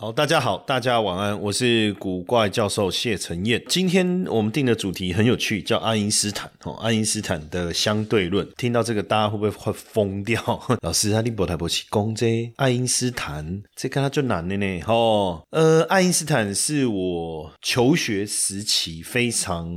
好，大家好，大家晚安，我是古怪教授谢承彦。今天我们定的主题很有趣，叫爱因斯坦哦，爱因斯坦的相对论。听到这个，大家会不会会疯掉？老师，他立博台博起公这爱因斯坦，这跟他就难了呢。哦，呃，爱因斯坦是我求学时期非常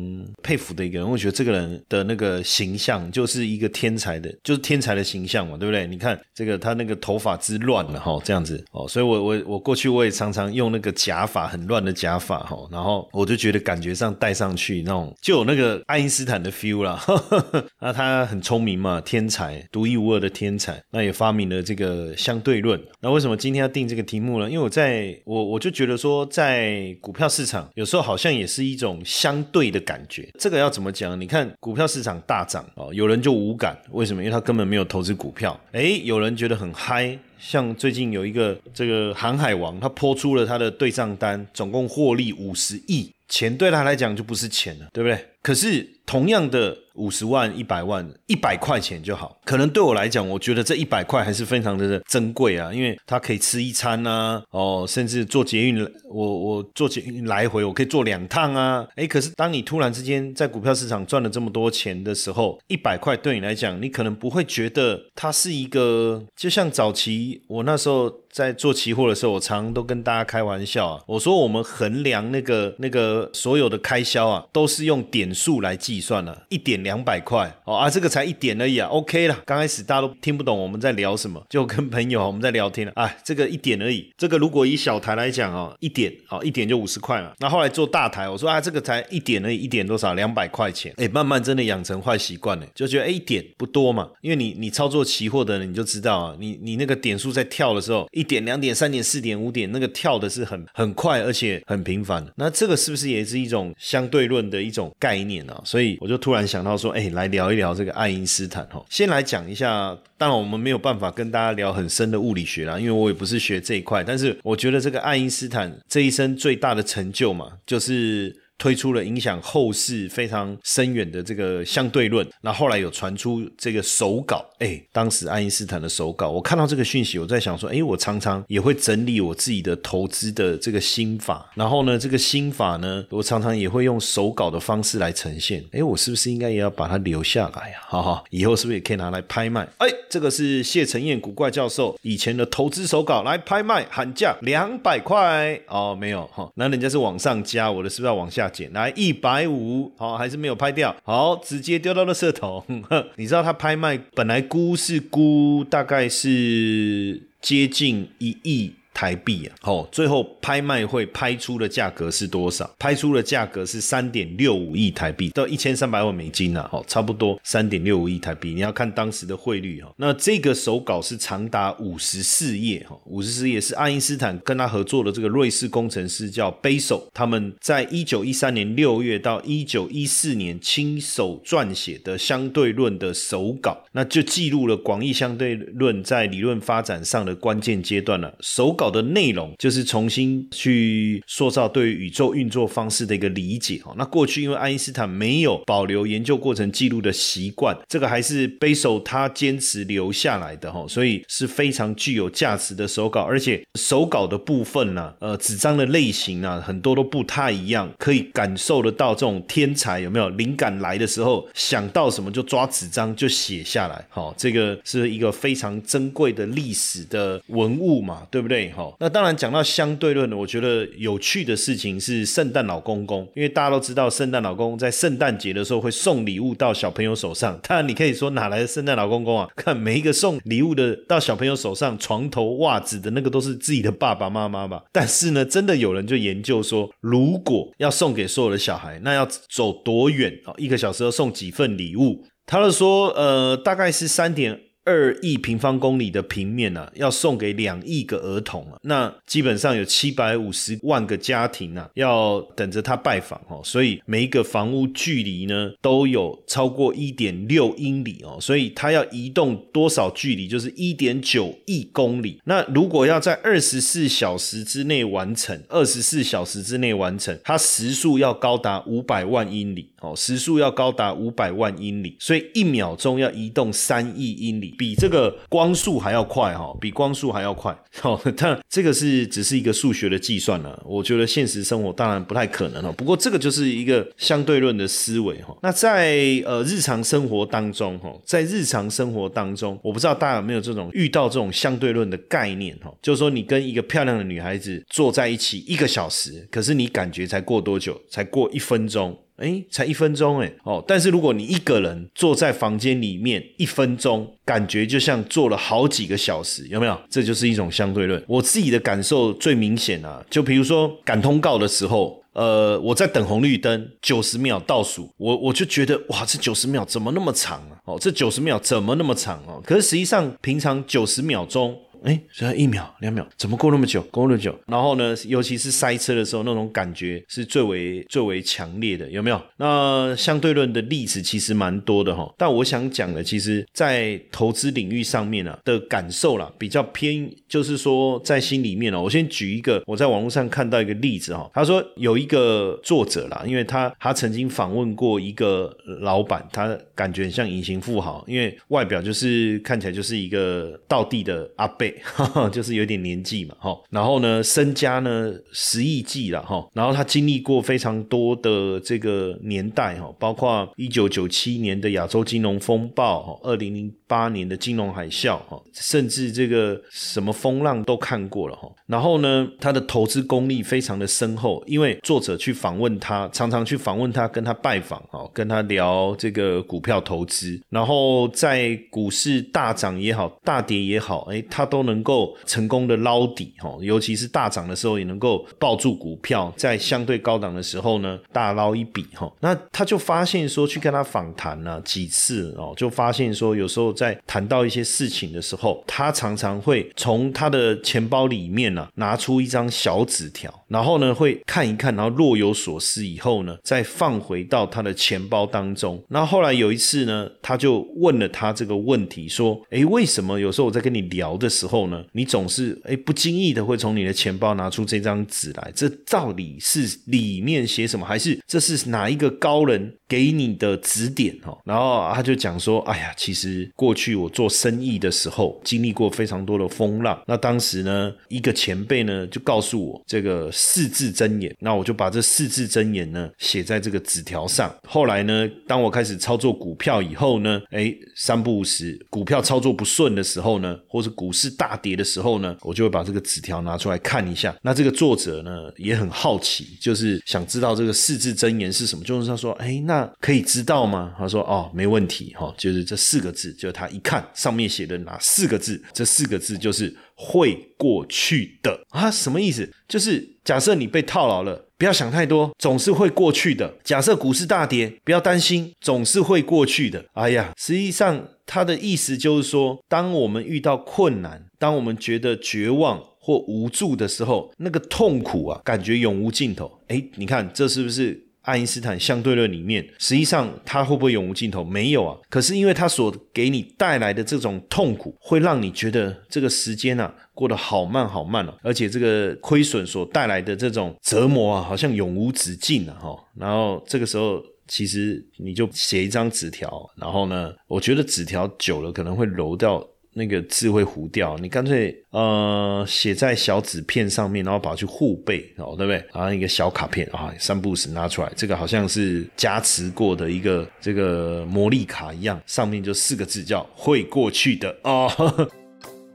佩服的一个人，我觉得这个人的那个形象就是一个天才的，就是天才的形象嘛，对不对？你看这个他那个头发之乱了哈，这样子哦，所以我我我过去我也。常常用那个假发很乱的假发哈，然后我就觉得感觉上戴上去那种就有那个爱因斯坦的 feel 啦。那他很聪明嘛，天才，独一无二的天才。那也发明了这个相对论。那为什么今天要定这个题目呢？因为我在我我就觉得说，在股票市场有时候好像也是一种相对的感觉。这个要怎么讲？你看股票市场大涨哦，有人就无感，为什么？因为他根本没有投资股票。哎，有人觉得很嗨。像最近有一个这个航海王，他抛出了他的对账单，总共获利五十亿，钱对他来讲就不是钱了，对不对？可是同样的。五十万、一百万、一百块钱就好。可能对我来讲，我觉得这一百块还是非常的珍贵啊，因为它可以吃一餐啊，哦，甚至坐捷运，我我坐捷运来回，我可以坐两趟啊。哎，可是当你突然之间在股票市场赚了这么多钱的时候，一百块对你来讲，你可能不会觉得它是一个，就像早期我那时候在做期货的时候，我常常都跟大家开玩笑啊，我说我们衡量那个那个所有的开销啊，都是用点数来计算的，一点。两百块哦啊，这个才一点而已啊，OK 了。刚开始大家都听不懂我们在聊什么，就跟朋友我们在聊天了。哎，这个一点而已。这个如果以小台来讲哦，一点哦，一点就五十块嘛。那后来做大台，我说啊，这个才一点而已，一点多少？两百块钱。哎，慢慢真的养成坏习惯了，就觉得哎，一点不多嘛。因为你你操作期货的人，你就知道啊，你你那个点数在跳的时候，一一点、两点、三点、四点、五点，那个跳的是很很快，而且很频繁。那这个是不是也是一种相对论的一种概念啊？所以我就突然想到。说哎，来聊一聊这个爱因斯坦哈。先来讲一下，当然我们没有办法跟大家聊很深的物理学啦，因为我也不是学这一块。但是我觉得这个爱因斯坦这一生最大的成就嘛，就是。推出了影响后世非常深远的这个相对论，那后来有传出这个手稿，哎，当时爱因斯坦的手稿，我看到这个讯息，我在想说，哎，我常常也会整理我自己的投资的这个心法，然后呢，这个心法呢，我常常也会用手稿的方式来呈现，哎，我是不是应该也要把它留下来呀？哈哈，以后是不是也可以拿来拍卖？哎，这个是谢承彦古怪教授以前的投资手稿，来拍卖喊价两百块哦，没有哈，那人家是往上加，我的是不是要往下？来一百五，好还是没有拍掉，好直接丢到了社头。你知道他拍卖本来估是估大概是接近一亿。台币啊，好，最后拍卖会拍出的价格是多少？拍出的价格是三点六五亿台币，到一千三百万美金啊，好，差不多三点六五亿台币。你要看当时的汇率哈。那这个手稿是长达五十四页哈，五十四页是爱因斯坦跟他合作的这个瑞士工程师叫 Basel，，他们在一九一三年六月到一九一四年亲手撰写的相对论的手稿，那就记录了广义相对论在理论发展上的关键阶段了。手稿的内容就是重新去塑造对于宇宙运作方式的一个理解哦。那过去因为爱因斯坦没有保留研究过程记录的习惯，这个还是贝手他坚持留下来的哈，所以是非常具有价值的手稿。而且手稿的部分呢，呃，纸张的类型啊，很多都不太一样，可以感受得到这种天才有没有灵感来的时候，想到什么就抓纸张就写下来。好，这个是一个非常珍贵的历史的文物嘛，对不对？哈。那当然讲到相对论呢，我觉得有趣的事情是圣诞老公公，因为大家都知道圣诞老公公在圣诞节的时候会送礼物到小朋友手上。当然你可以说哪来的圣诞老公公啊？看每一个送礼物的到小朋友手上，床头袜子的那个都是自己的爸爸妈妈吧？但是呢，真的有人就研究说，如果要送给所有的小孩，那要走多远啊？一个小时要送几份礼物？他就说，呃，大概是三点。二亿平方公里的平面呢，要送给两亿个儿童啊，那基本上有七百五十万个家庭啊，要等着他拜访哦，所以每一个房屋距离呢，都有超过一点六英里哦，所以他要移动多少距离，就是一点九亿公里。那如果要在二十四小时之内完成，二十四小时之内完成，它时速要高达五百万英里哦，时速要高达五百万英里，所以一秒钟要移动三亿英里。比这个光速还要快哈，比光速还要快。好，但这个是只是一个数学的计算了。我觉得现实生活当然不太可能了。不过这个就是一个相对论的思维哈。那在呃日常生活当中哈，在日常生活当中，我不知道大家有没有这种遇到这种相对论的概念哈，就是说你跟一个漂亮的女孩子坐在一起一个小时，可是你感觉才过多久？才过一分钟。哎，才一分钟哎，哦，但是如果你一个人坐在房间里面一分钟，感觉就像坐了好几个小时，有没有？这就是一种相对论。我自己的感受最明显啊，就比如说赶通告的时候，呃，我在等红绿灯，九十秒倒数，我我就觉得哇，这九十秒怎么那么长啊？哦，这九十秒怎么那么长哦？可是实际上平常九十秒钟。哎，只要一秒、两秒，怎么过那么久？过那么久，然后呢？尤其是塞车的时候，那种感觉是最为最为强烈的，有没有？那相对论的例子其实蛮多的哈。但我想讲的，其实在投资领域上面啊的感受啦，比较偏，就是说在心里面哦。我先举一个我在网络上看到一个例子哈。他说有一个作者啦，因为他他曾经访问过一个老板，他感觉很像隐形富豪，因为外表就是看起来就是一个道地的阿贝。就是有点年纪嘛，哈，然后呢，身家呢十亿计了，哈，然后他经历过非常多的这个年代，哈，包括一九九七年的亚洲金融风暴，哈，二零零八年的金融海啸，哈，甚至这个什么风浪都看过了，哈，然后呢，他的投资功力非常的深厚，因为作者去访问他，常常去访问他，跟他拜访，哈，跟他聊这个股票投资，然后在股市大涨也好，大跌也好，哎，他都。都能够成功的捞底哈，尤其是大涨的时候也能够抱住股票，在相对高档的时候呢大捞一笔哈。那他就发现说，去跟他访谈呢几次哦，就发现说，有时候在谈到一些事情的时候，他常常会从他的钱包里面呢拿出一张小纸条，然后呢会看一看，然后若有所思以后呢，再放回到他的钱包当中。那后来有一次呢，他就问了他这个问题，说：“诶，为什么有时候我在跟你聊的时候？”后呢，你总是哎不经意的会从你的钱包拿出这张纸来，这到底是里面写什么，还是这是哪一个高人给你的指点哦？然后他就讲说，哎呀，其实过去我做生意的时候经历过非常多的风浪，那当时呢，一个前辈呢就告诉我这个四字真言，那我就把这四字真言呢写在这个纸条上。后来呢，当我开始操作股票以后呢，哎，三不五时股票操作不顺的时候呢，或是股市。大跌的时候呢，我就会把这个纸条拿出来看一下。那这个作者呢也很好奇，就是想知道这个四字真言是什么。就是他说：“哎，那可以知道吗？”他说：“哦，没问题，哈，就是这四个字。”就他一看上面写的哪四个字，这四个字就是会过去的啊？什么意思？就是假设你被套牢了，不要想太多，总是会过去的。假设股市大跌，不要担心，总是会过去的。哎呀，实际上他的意思就是说，当我们遇到困难。当我们觉得绝望或无助的时候，那个痛苦啊，感觉永无尽头。哎，你看，这是不是爱因斯坦相对论里面？实际上，它会不会永无尽头？没有啊。可是，因为它所给你带来的这种痛苦，会让你觉得这个时间啊过得好慢好慢哦，而且这个亏损所带来的这种折磨啊，好像永无止境啊。哈。然后这个时候，其实你就写一张纸条，然后呢，我觉得纸条久了可能会揉掉。那个字会糊掉，你干脆呃写在小纸片上面，然后把它去护背哦，对不对？然后一个小卡片啊，三步时拿出来，这个好像是加持过的一个这个魔力卡一样，上面就四个字叫“会过去的”哦。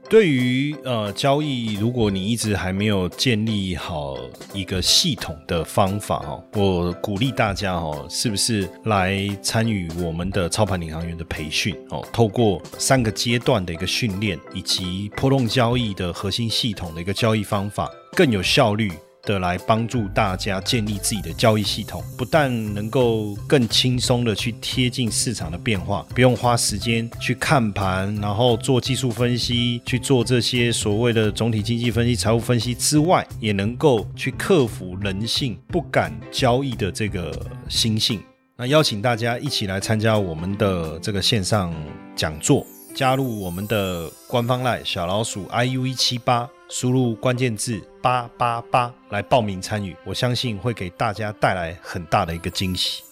对于呃交易，如果你一直还没有建立好一个系统的方法哦，我鼓励大家哦，是不是来参与我们的操盘领航员的培训哦？透过三个阶段的一个训练，以及波动交易的核心系统的一个交易方法，更有效率。的来帮助大家建立自己的交易系统，不但能够更轻松的去贴近市场的变化，不用花时间去看盘，然后做技术分析，去做这些所谓的总体经济分析、财务分析之外，也能够去克服人性不敢交易的这个心性。那邀请大家一起来参加我们的这个线上讲座，加入我们的官方赖小老鼠 iu 一七八。输入关键字八八八来报名参与，我相信会给大家带来很大的一个惊喜。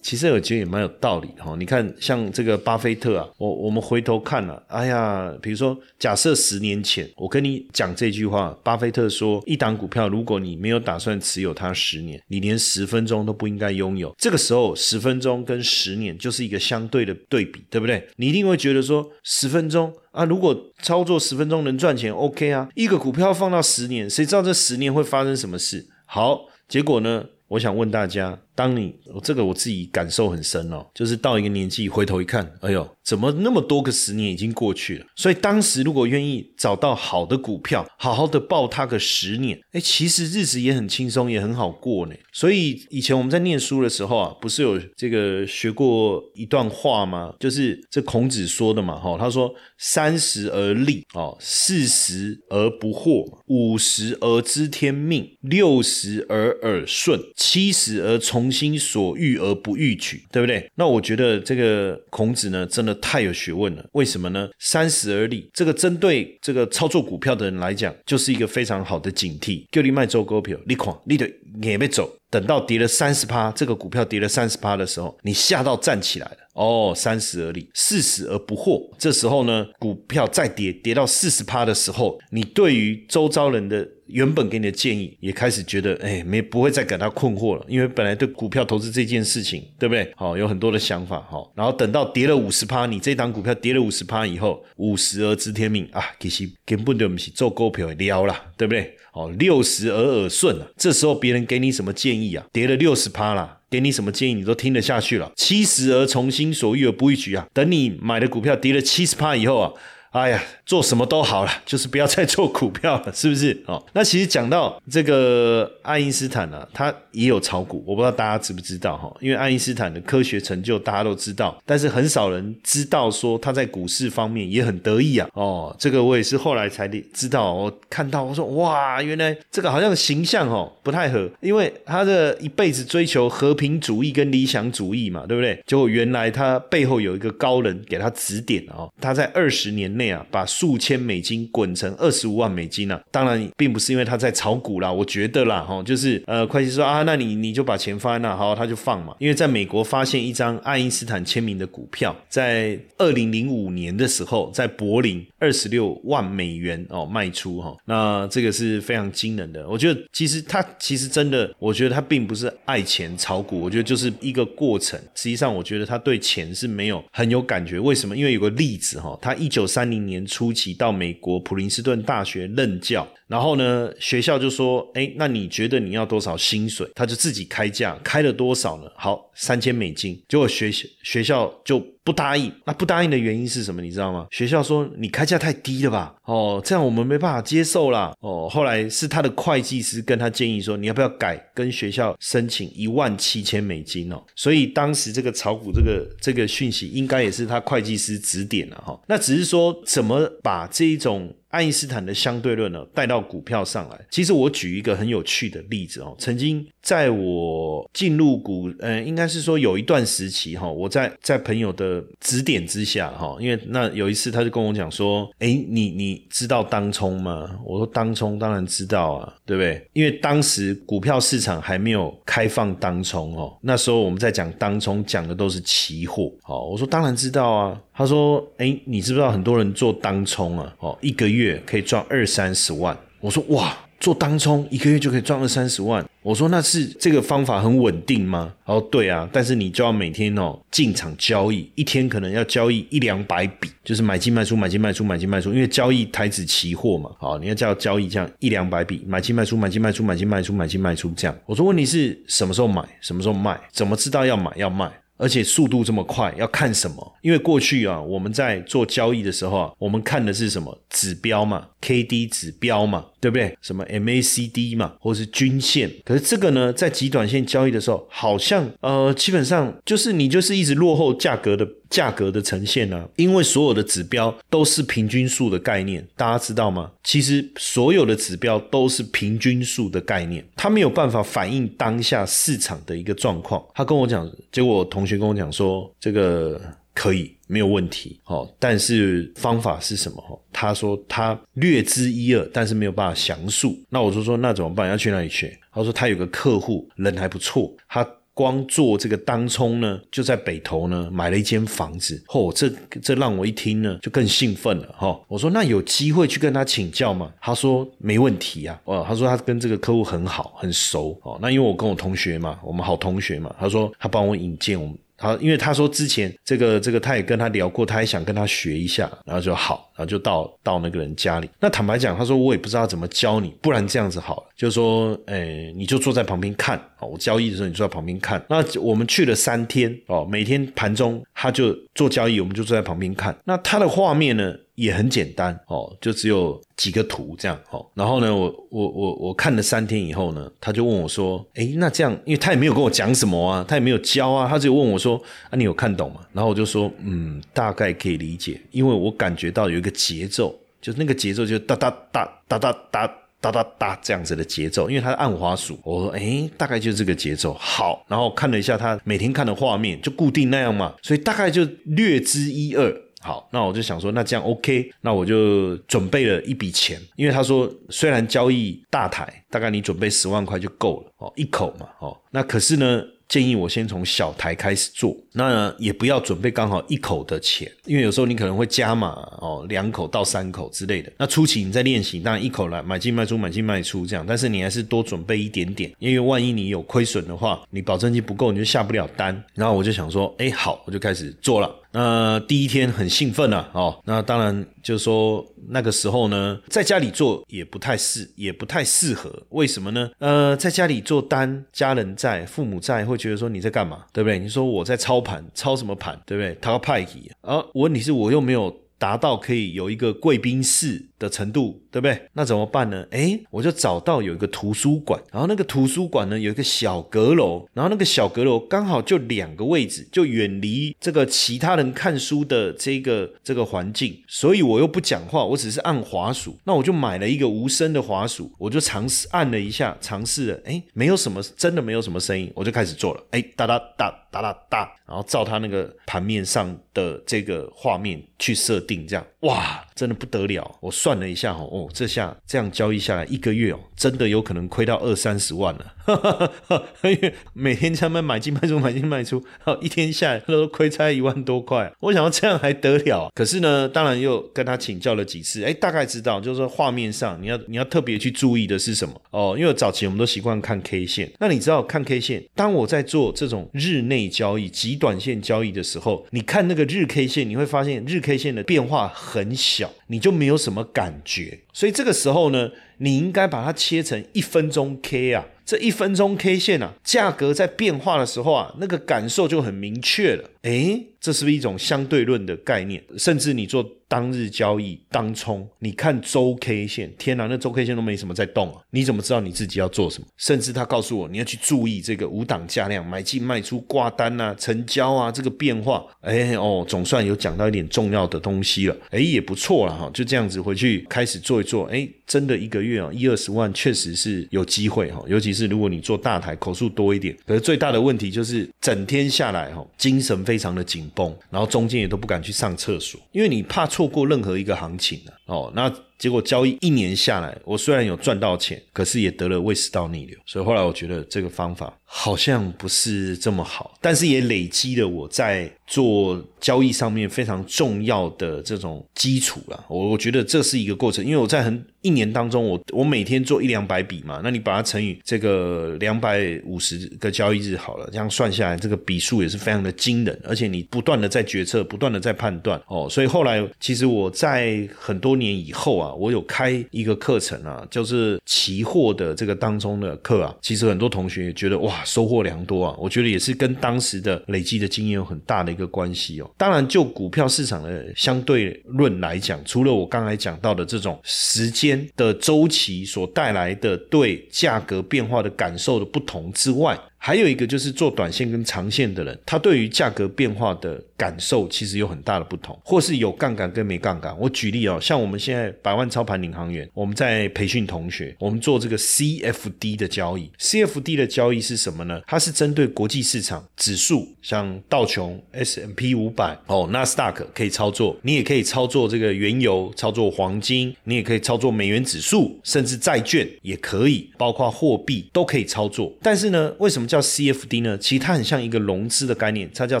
其实我觉得也蛮有道理哈，你看像这个巴菲特啊，我我们回头看了，哎呀，比如说假设十年前我跟你讲这句话，巴菲特说一档股票如果你没有打算持有它十年，你连十分钟都不应该拥有。这个时候十分钟跟十年就是一个相对的对比，对不对？你一定会觉得说十分钟啊，如果操作十分钟能赚钱，OK 啊，一个股票放到十年，谁知道这十年会发生什么事？好，结果呢？我想问大家。当你这个我自己感受很深哦，就是到一个年纪回头一看，哎呦，怎么那么多个十年已经过去了？所以当时如果愿意找到好的股票，好好的抱它个十年，哎，其实日子也很轻松，也很好过呢。所以以前我们在念书的时候啊，不是有这个学过一段话吗？就是这孔子说的嘛，哈，他说三十而立，哦，四十而不惑，五十而知天命，六十而耳顺，七十而从。心所欲而不逾矩，对不对？那我觉得这个孔子呢，真的太有学问了。为什么呢？三十而立，这个针对这个操作股票的人来讲，就是一个非常好的警惕。叫你卖周股票，你看你的也没走，等到跌了三十趴，这个股票跌了三十趴的时候，你吓到站起来了。哦，三十而立，四十而不惑。这时候呢，股票再跌，跌到四十趴的时候，你对于周遭人的原本给你的建议，也开始觉得，哎，没不会再感到困惑了，因为本来对股票投资这件事情，对不对？好，有很多的想法，好，然后等到跌了五十趴，你这档股票跌了五十趴以后，五十而知天命啊，其实根本就不是做股票撩了，对不对？哦，六十而耳顺啊，这时候别人给你什么建议啊？跌了六十趴了。给你什么建议，你都听得下去了。七十而从心所欲而不逾矩啊！等你买的股票跌了七十趴以后啊。哎呀，做什么都好了，就是不要再做股票了，是不是？哦，那其实讲到这个爱因斯坦呢，他也有炒股，我不知道大家知不知道哈？因为爱因斯坦的科学成就大家都知道，但是很少人知道说他在股市方面也很得意啊。哦，这个我也是后来才知道，我看到我说哇，原来这个好像形象哦不太合，因为他的一辈子追求和平主义跟理想主义嘛，对不对？结果原来他背后有一个高人给他指点哦，他在二十年内。啊，把数千美金滚成二十五万美金啊！当然，并不是因为他在炒股啦，我觉得啦，哈，就是呃，会计说啊，那你你就把钱放在那，好，他就放嘛。因为在美国发现一张爱因斯坦签名的股票，在二零零五年的时候，在柏林二十六万美元哦卖出哈，那这个是非常惊人的。我觉得其实他其实真的，我觉得他并不是爱钱炒股，我觉得就是一个过程。实际上，我觉得他对钱是没有很有感觉。为什么？因为有个例子哈，他一九三一年初期到美国普林斯顿大学任教。然后呢，学校就说：“哎，那你觉得你要多少薪水？”他就自己开价，开了多少呢？好，三千美金。结果学学校就不答应。那不答应的原因是什么？你知道吗？学校说：“你开价太低了吧？哦，这样我们没办法接受啦。哦，后来是他的会计师跟他建议说：“你要不要改？跟学校申请一万七千美金哦。”所以当时这个炒股这个这个讯息，应该也是他会计师指点了哈。那只是说怎么把这一种。爱因斯坦的相对论呢，带到股票上来。其实我举一个很有趣的例子哦，曾经在我进入股，呃，应该是说有一段时期哈，我在在朋友的指点之下哈，因为那有一次他就跟我讲说，哎，你你知道当冲吗？我说当冲当然知道啊，对不对？因为当时股票市场还没有开放当冲哦，那时候我们在讲当冲，讲的都是期货。好，我说当然知道啊。他说：“哎，你知不知道很多人做当冲啊？哦，一个月可以赚二三十万。”我说：“哇，做当冲一个月就可以赚二三十万。我说那是这个方法很稳定吗？哦，对啊，但是你就要每天哦进场交易，一天可能要交易一两百笔，就是买进卖出，买进卖出，买进卖出，因为交易台子期货嘛，好，你要叫交易这样一两百笔，买进卖出，买进卖出，买进卖出，买进卖出这样。我说问题是什么时候买，什么时候卖，怎么知道要买要卖？而且速度这么快，要看什么？因为过去啊，我们在做交易的时候啊，我们看的是什么指标嘛，K D 指标嘛，对不对？什么 M A C D 嘛，或是均线。可是这个呢，在极短线交易的时候，好像呃，基本上就是你就是一直落后价格的。价格的呈现呢？因为所有的指标都是平均数的概念，大家知道吗？其实所有的指标都是平均数的概念，它没有办法反映当下市场的一个状况。他跟我讲，结果同学跟我讲说，这个可以没有问题，哦，但是方法是什么？他说他略知一二，但是没有办法详述。那我就说那怎么办？要去哪里学？他说他有个客户人还不错，他。光做这个当冲呢，就在北投呢买了一间房子。嚯，这这让我一听呢就更兴奋了哈。我说那有机会去跟他请教吗？他说没问题啊。哦，他说他跟这个客户很好很熟哦。那因为我跟我同学嘛，我们好同学嘛。他说他帮我引荐我们。好，因为他说之前这个这个他也跟他聊过，他也想跟他学一下，然后就好，然后就到到那个人家里。那坦白讲，他说我也不知道怎么教你，不然这样子好了，就是说，诶，你就坐在旁边看，我交易的时候你坐在旁边看。那我们去了三天，哦，每天盘中他就做交易，我们就坐在旁边看。那他的画面呢？也很简单哦，就只有几个图这样哦。然后呢，我我我我看了三天以后呢，他就问我说：“哎，那这样，因为他也没有跟我讲什么啊，他也没有教啊，他就问我说：‘啊，你有看懂吗？’然后我就说：‘嗯，大概可以理解，因为我感觉到有一个节奏，就是那个节奏就哒哒哒哒哒哒哒哒哒这样子的节奏，因为它是按滑鼠。’我说：‘哎，大概就是这个节奏。’好，然后看了一下他每天看的画面，就固定那样嘛，所以大概就略知一二。”好，那我就想说，那这样 OK，那我就准备了一笔钱，因为他说虽然交易大台，大概你准备十万块就够了哦，一口嘛哦，那可是呢。建议我先从小台开始做，那也不要准备刚好一口的钱，因为有时候你可能会加码哦，两口到三口之类的。那初期你在练习，当然一口来买进卖出，买进卖出这样，但是你还是多准备一点点，因为万一你有亏损的话，你保证金不够，你就下不了单。然后我就想说，哎，好，我就开始做了。那第一天很兴奋啊，哦，那当然就是说那个时候呢，在家里做也不太适，也不太适合。为什么呢？呃，在家里做单，家人在，父母在，会觉得说你在干嘛，对不对？你说我在操盘，操什么盘，对不对？他要派系啊！问题是我又没有达到可以有一个贵宾室。的程度对不对？那怎么办呢？哎，我就找到有一个图书馆，然后那个图书馆呢有一个小阁楼，然后那个小阁楼刚好就两个位置，就远离这个其他人看书的这个这个环境，所以我又不讲话，我只是按滑鼠。那我就买了一个无声的滑鼠，我就尝试按了一下，尝试了，哎，没有什么，真的没有什么声音，我就开始做了，哎，哒哒哒哒哒哒，然后照他那个盘面上的这个画面去设定，这样，哇，真的不得了，我算。了一下哦，哦，这下这样交易下来一个月哦，真的有可能亏到二三十万了。因为每天他们买进卖出，买进卖出，一天下来都亏差一万多块。我想要这样还得了？可是呢，当然又跟他请教了几次，哎，大概知道，就是说画面上你要你要特别去注意的是什么哦？因为早期我们都习惯看 K 线，那你知道看 K 线，当我在做这种日内交易、极短线交易的时候，你看那个日 K 线，你会发现日 K 线的变化很小，你就没有什么感。觉，所以这个时候呢，你应该把它切成一分钟 K 啊，这一分钟 K 线啊，价格在变化的时候啊，那个感受就很明确了。诶，这是不是一种相对论的概念？甚至你做。当日交易当冲，你看周 K 线，天哪，那周 K 线都没什么在动啊！你怎么知道你自己要做什么？甚至他告诉我，你要去注意这个五档价量、买进卖出、挂单啊、成交啊这个变化。哎哦，总算有讲到一点重要的东西了。哎，也不错了哈。就这样子回去开始做一做。哎，真的一个月啊，一二十万确实是有机会哈。尤其是如果你做大台，口数多一点。可是最大的问题就是整天下来哈，精神非常的紧绷，然后中间也都不敢去上厕所，因为你怕错。过任何一个行情哦，那结果交易一年下来，我虽然有赚到钱，可是也得了胃食道逆流。所以后来我觉得这个方法好像不是这么好，但是也累积了我在做交易上面非常重要的这种基础了。我我觉得这是一个过程，因为我在很一年当中，我我每天做一两百笔嘛，那你把它乘以这个两百五十个交易日好了，这样算下来，这个笔数也是非常的惊人，而且你不断的在决策，不断的在判断哦。所以后来其实我在很多年以后啊，我有开一个课程啊，就是期货的这个当中的课啊，其实很多同学也觉得哇，收获良多啊。我觉得也是跟当时的累积的经验有很大的一个关系哦。当然，就股票市场的相对论来讲，除了我刚才讲到的这种时间。的周期所带来的对价格变化的感受的不同之外。还有一个就是做短线跟长线的人，他对于价格变化的感受其实有很大的不同，或是有杠杆跟没杠杆。我举例哦，像我们现在百万操盘领航员，我们在培训同学，我们做这个 CFD 的交易。CFD 的交易是什么呢？它是针对国际市场指数，像道琼、S M P 五百哦、纳斯达克可以操作，你也可以操作这个原油、操作黄金，你也可以操作美元指数，甚至债券也可以，包括货币都可以操作。但是呢，为什么？叫 CFD 呢？其实它很像一个融资的概念，它叫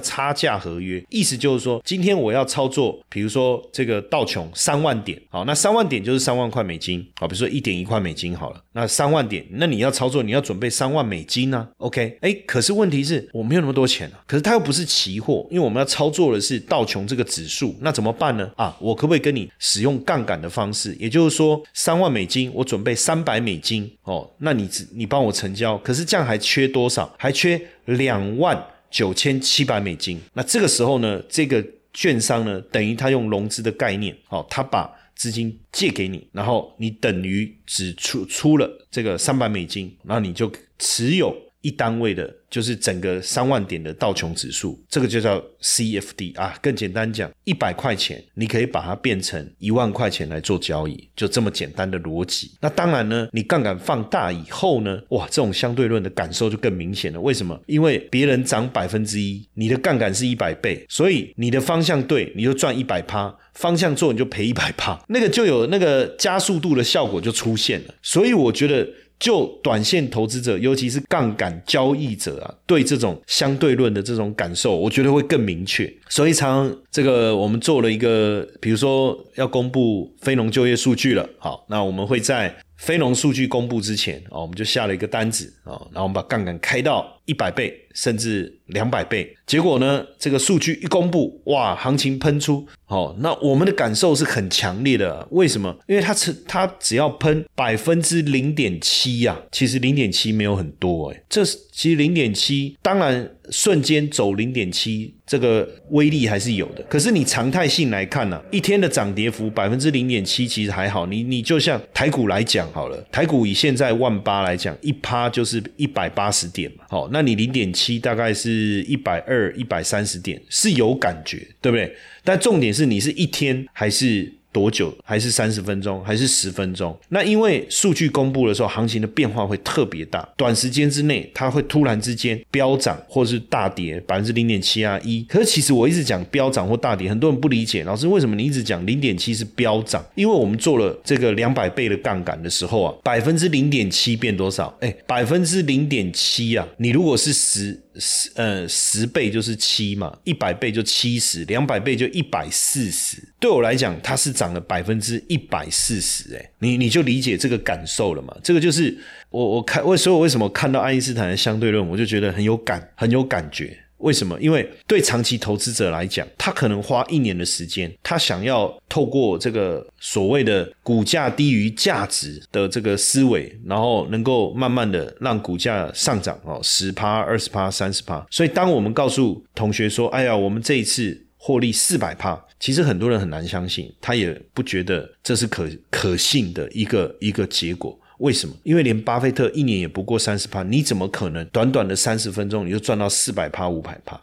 差价合约。意思就是说，今天我要操作，比如说这个道琼三万点，好，那三万点就是三万块美金，好，比如说一点一块美金好了，那三万点，那你要操作，你要准备三万美金呢？OK，哎，可是问题是我没有那么多钱啊，可是它又不是期货，因为我们要操作的是道琼这个指数，那怎么办呢？啊，我可不可以跟你使用杠杆的方式？也就是说，三万美金我准备三百美金，哦，那你只你帮我成交，可是这样还缺多少？还缺两万九千七百美金，那这个时候呢，这个券商呢，等于他用融资的概念，哦，他把资金借给你，然后你等于只出出了这个三百美金，然后你就持有一单位的。就是整个三万点的道琼指数，这个就叫 CFD 啊。更简单讲，一百块钱你可以把它变成一万块钱来做交易，就这么简单的逻辑。那当然呢，你杠杆放大以后呢，哇，这种相对论的感受就更明显了。为什么？因为别人涨百分之一，你的杠杆是一百倍，所以你的方向对，你就赚一百趴；方向做，你就赔一百趴。那个就有那个加速度的效果就出现了。所以我觉得。就短线投资者，尤其是杠杆交易者啊，对这种相对论的这种感受，我觉得会更明确。所以，常这个我们做了一个，比如说要公布非农就业数据了，好，那我们会在非农数据公布之前啊，我们就下了一个单子啊，然后我们把杠杆开到一百倍，甚至。两百倍，结果呢？这个数据一公布，哇，行情喷出，哦，那我们的感受是很强烈的。为什么？因为它只它只要喷百分之零点七呀，其实零点七没有很多哎，这是其实零点七，当然瞬间走零点七，这个威力还是有的。可是你常态性来看呢，一天的涨跌幅百分之零点七，其实还好。你你就像台股来讲好了，台股以现在万八来讲，一趴就是一百八十点嘛，好，那你零点七大概是。一百二、一百三十点是有感觉，对不对？但重点是你是一天还是？多久？还是三十分钟？还是十分钟？那因为数据公布的时候，行情的变化会特别大，短时间之内它会突然之间飙涨，或是大跌百分之零点七啊一。可是其实我一直讲飙涨或大跌，很多人不理解，老师为什么你一直讲零点七是飙涨？因为我们做了这个两百倍的杠杆的时候啊，百分之零点七变多少？哎，百分之零点七啊，你如果是十十呃十倍就是七嘛，一百倍就七十，两百倍就一百四十。对我来讲，它是涨了百分之一百四十，哎，你你就理解这个感受了嘛？这个就是我我看为所以我为什么看到爱因斯坦的相对论，我就觉得很有感很有感觉。为什么？因为对长期投资者来讲，他可能花一年的时间，他想要透过这个所谓的股价低于价值的这个思维，然后能够慢慢的让股价上涨哦，十趴、二十趴、三十趴。所以，当我们告诉同学说：“哎呀，我们这一次。”获利四百趴，其实很多人很难相信，他也不觉得这是可可信的一个一个结果。为什么？因为连巴菲特一年也不过三十趴，你怎么可能短短的三十分钟你就赚到四百趴、五百趴？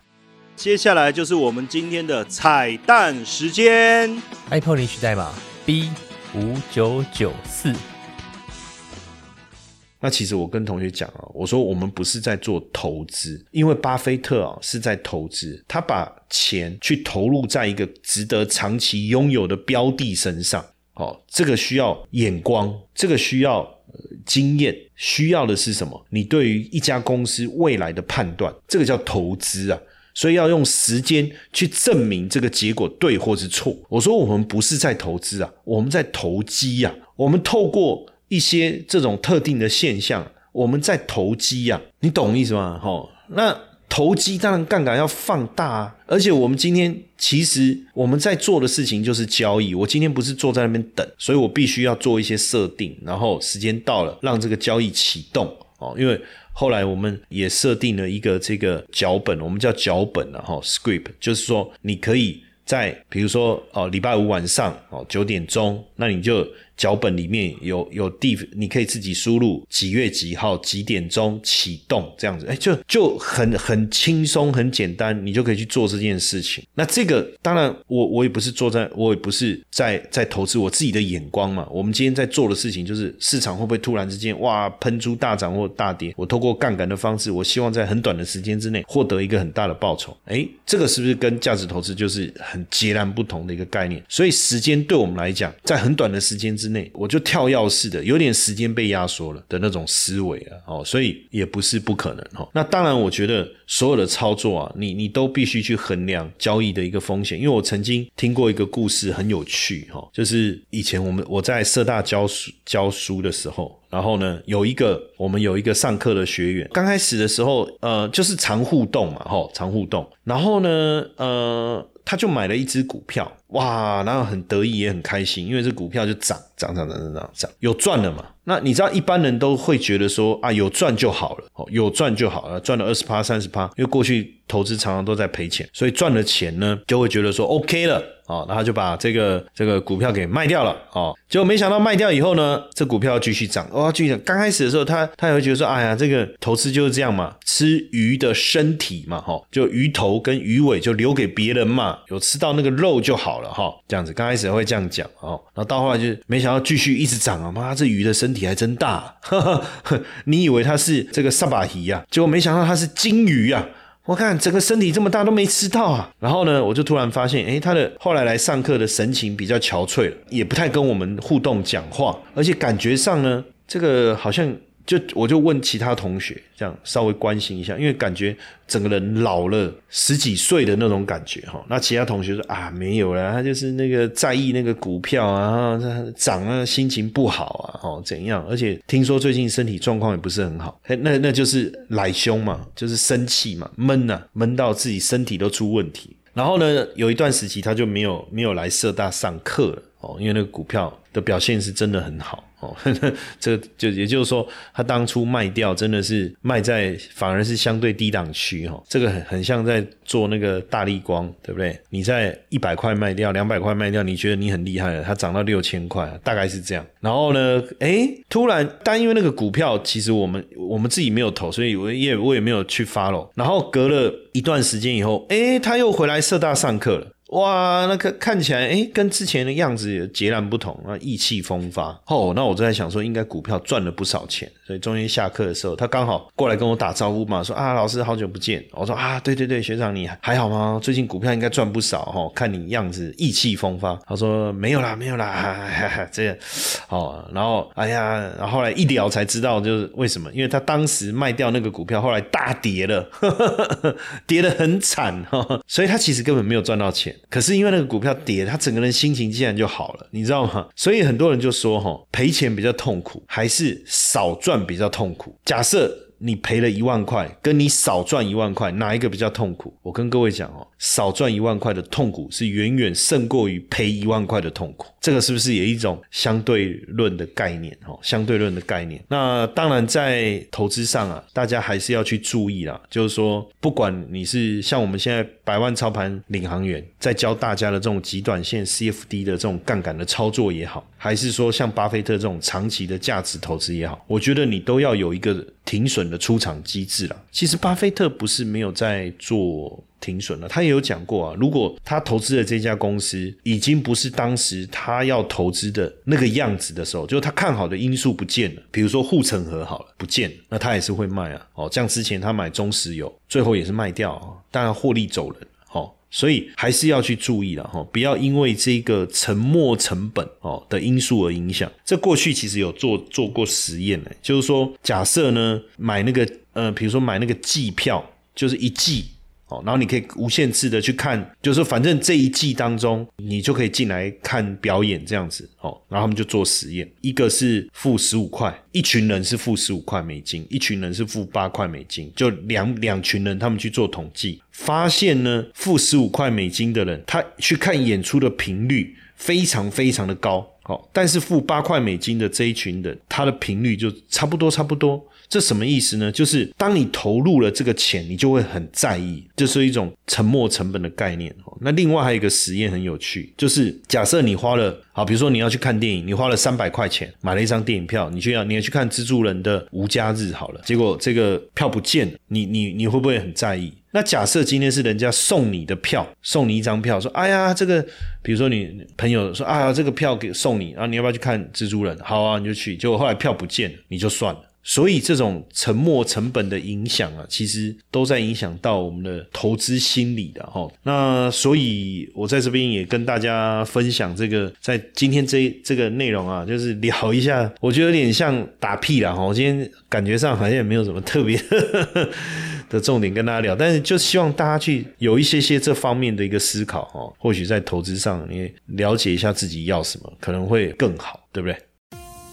接下来就是我们今天的彩蛋时间，Apple 领取代码 B 五九九四。那其实我跟同学讲啊，我说我们不是在做投资，因为巴菲特啊是在投资，他把钱去投入在一个值得长期拥有的标的身上。哦，这个需要眼光，这个需要呃经验，需要的是什么？你对于一家公司未来的判断，这个叫投资啊。所以要用时间去证明这个结果对或是错。我说我们不是在投资啊，我们在投机呀。我们透过一些这种特定的现象，我们在投机呀。你懂意思吗？哈，那投机当然杠杆要放大啊。而且我们今天其实我们在做的事情就是交易。我今天不是坐在那边等，所以我必须要做一些设定，然后时间到了让这个交易启动哦，因为。后来我们也设定了一个这个脚本，我们叫脚本了哈，script，就是说你可以在比如说哦礼拜五晚上哦九点钟，那你就。脚本里面有有地，你可以自己输入几月几号几点钟启动这样子，哎，就就很很轻松很简单，你就可以去做这件事情。那这个当然，我我也不是坐在，我也不是在在投资我自己的眼光嘛。我们今天在做的事情就是市场会不会突然之间哇喷出大涨或大跌？我透过杠杆的方式，我希望在很短的时间之内获得一个很大的报酬。哎，这个是不是跟价值投资就是很截然不同的一个概念？所以时间对我们来讲，在很短的时间之我就跳跃式的，有点时间被压缩了的那种思维啊，哦，所以也不是不可能哈。那当然，我觉得所有的操作啊，你你都必须去衡量交易的一个风险。因为我曾经听过一个故事，很有趣哈，就是以前我们我在社大教书教书的时候，然后呢，有一个我们有一个上课的学员，刚开始的时候，呃，就是常互动嘛，哈，常互动，然后呢，呃。他就买了一只股票，哇，然后很得意也很开心，因为这股票就涨涨涨涨涨涨涨，有赚了嘛？那你知道一般人都会觉得说啊，有赚就好了，哦，有赚就好了，赚了二十趴三十趴，因为过去投资常常都在赔钱，所以赚了钱呢，就会觉得说 OK 了。哦，然后就把这个这个股票给卖掉了哦，结果没想到卖掉以后呢，这股票继续涨，哇，继续涨。刚开始的时候，他他也会觉得说，哎呀，这个投资就是这样嘛，吃鱼的身体嘛，哈，就鱼头跟鱼尾就留给别人嘛，有吃到那个肉就好了哈，这样子。刚开始会这样讲哦，然后到后来就没想到继续一直涨啊，妈，这鱼的身体还真大，你以为它是这个萨巴鱼呀，结果没想到它是金鱼啊。我看整个身体这么大都没吃到啊，然后呢，我就突然发现，哎，他的后来来上课的神情比较憔悴了，也不太跟我们互动讲话，而且感觉上呢，这个好像。就我就问其他同学，这样稍微关心一下，因为感觉整个人老了十几岁的那种感觉哈。那其他同学说啊，没有了，他就是那个在意那个股票啊，他涨啊，心情不好啊，哦怎样？而且听说最近身体状况也不是很好，那那就是奶凶嘛，就是生气嘛，闷呐，闷到自己身体都出问题。然后呢，有一段时期他就没有没有来社大上课了哦，因为那个股票的表现是真的很好。哦，这就也就是说，他当初卖掉真的是卖在反而是相对低档区哈，这个很很像在做那个大力光，对不对？你在一百块卖掉，两百块卖掉，你觉得你很厉害了，它涨到六千块，大概是这样。然后呢，哎，突然，但因为那个股票其实我们我们自己没有投，所以我也我也没有去 follow。然后隔了一段时间以后，哎，他又回来社大上课了。哇，那个看起来哎，跟之前的样子也截然不同啊，意气风发。哦，那我就在想说，应该股票赚了不少钱，所以中间下课的时候，他刚好过来跟我打招呼嘛，说啊，老师好久不见。我说啊，对对对，学长你还好吗？最近股票应该赚不少哈，看你样子意气风发。他说没有啦，没有啦，哈 哈这样。哦，然后哎呀，然后来一聊才知道就是为什么，因为他当时卖掉那个股票，后来大跌了，跌得很惨哈，所以他其实根本没有赚到钱。可是因为那个股票跌，他整个人心情竟然就好了，你知道吗？所以很多人就说哈，赔钱比较痛苦，还是少赚比较痛苦。假设你赔了一万块，跟你少赚一万块，哪一个比较痛苦？我跟各位讲哦，少赚一万块的痛苦是远远胜过于赔一万块的痛苦。这个是不是也一种相对论的概念？哦，相对论的概念。那当然，在投资上啊，大家还是要去注意啦。就是说，不管你是像我们现在百万操盘领航员，在教大家的这种极短线 CFD 的这种杠杆的操作也好，还是说像巴菲特这种长期的价值投资也好，我觉得你都要有一个停损的出场机制了。其实，巴菲特不是没有在做。停损了，他也有讲过啊。如果他投资的这家公司已经不是当时他要投资的那个样子的时候，就是他看好的因素不见了，比如说护城河好了不见，那他也是会卖啊。哦，像之前他买中石油，最后也是卖掉，当然获利走人。所以还是要去注意了哈，不要因为这个沉没成本哦的因素而影响。这过去其实有做做过实验呢，就是说假设呢买那个呃，比如说买那个季票，就是一季。哦，然后你可以无限制的去看，就是说反正这一季当中，你就可以进来看表演这样子。哦，然后他们就做实验，一个是付十五块，一群人是付十五块美金，一群人是付八块美金，就两两群人他们去做统计，发现呢，付十五块美金的人，他去看演出的频率非常非常的高。好，但是付八块美金的这一群人，他的频率就差不多差不多。这什么意思呢？就是当你投入了这个钱，你就会很在意，这是一种沉没成本的概念。那另外还有一个实验很有趣，就是假设你花了，好，比如说你要去看电影，你花了三百块钱买了一张电影票，你去要你要去看蜘蛛人的无家日，好了，结果这个票不见了，你你你会不会很在意？那假设今天是人家送你的票，送你一张票，说，哎呀，这个，比如说你朋友说，哎，这个票给送你，然后你要不要去看蜘蛛人？好啊，你就去。结果后来票不见了，你就算了。所以这种沉没成本的影响啊，其实都在影响到我们的投资心理的哈。那所以我在这边也跟大家分享这个，在今天这这个内容啊，就是聊一下，我觉得有点像打屁了哈。我今天感觉上好像也没有什么特别。的重点跟大家聊，但是就希望大家去有一些些这方面的一个思考哈，或许在投资上你了解一下自己要什么，可能会更好，对不对？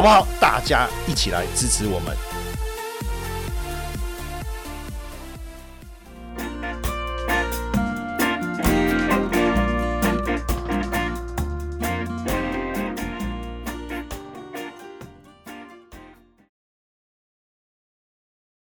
好不好？大家一起来支持我们。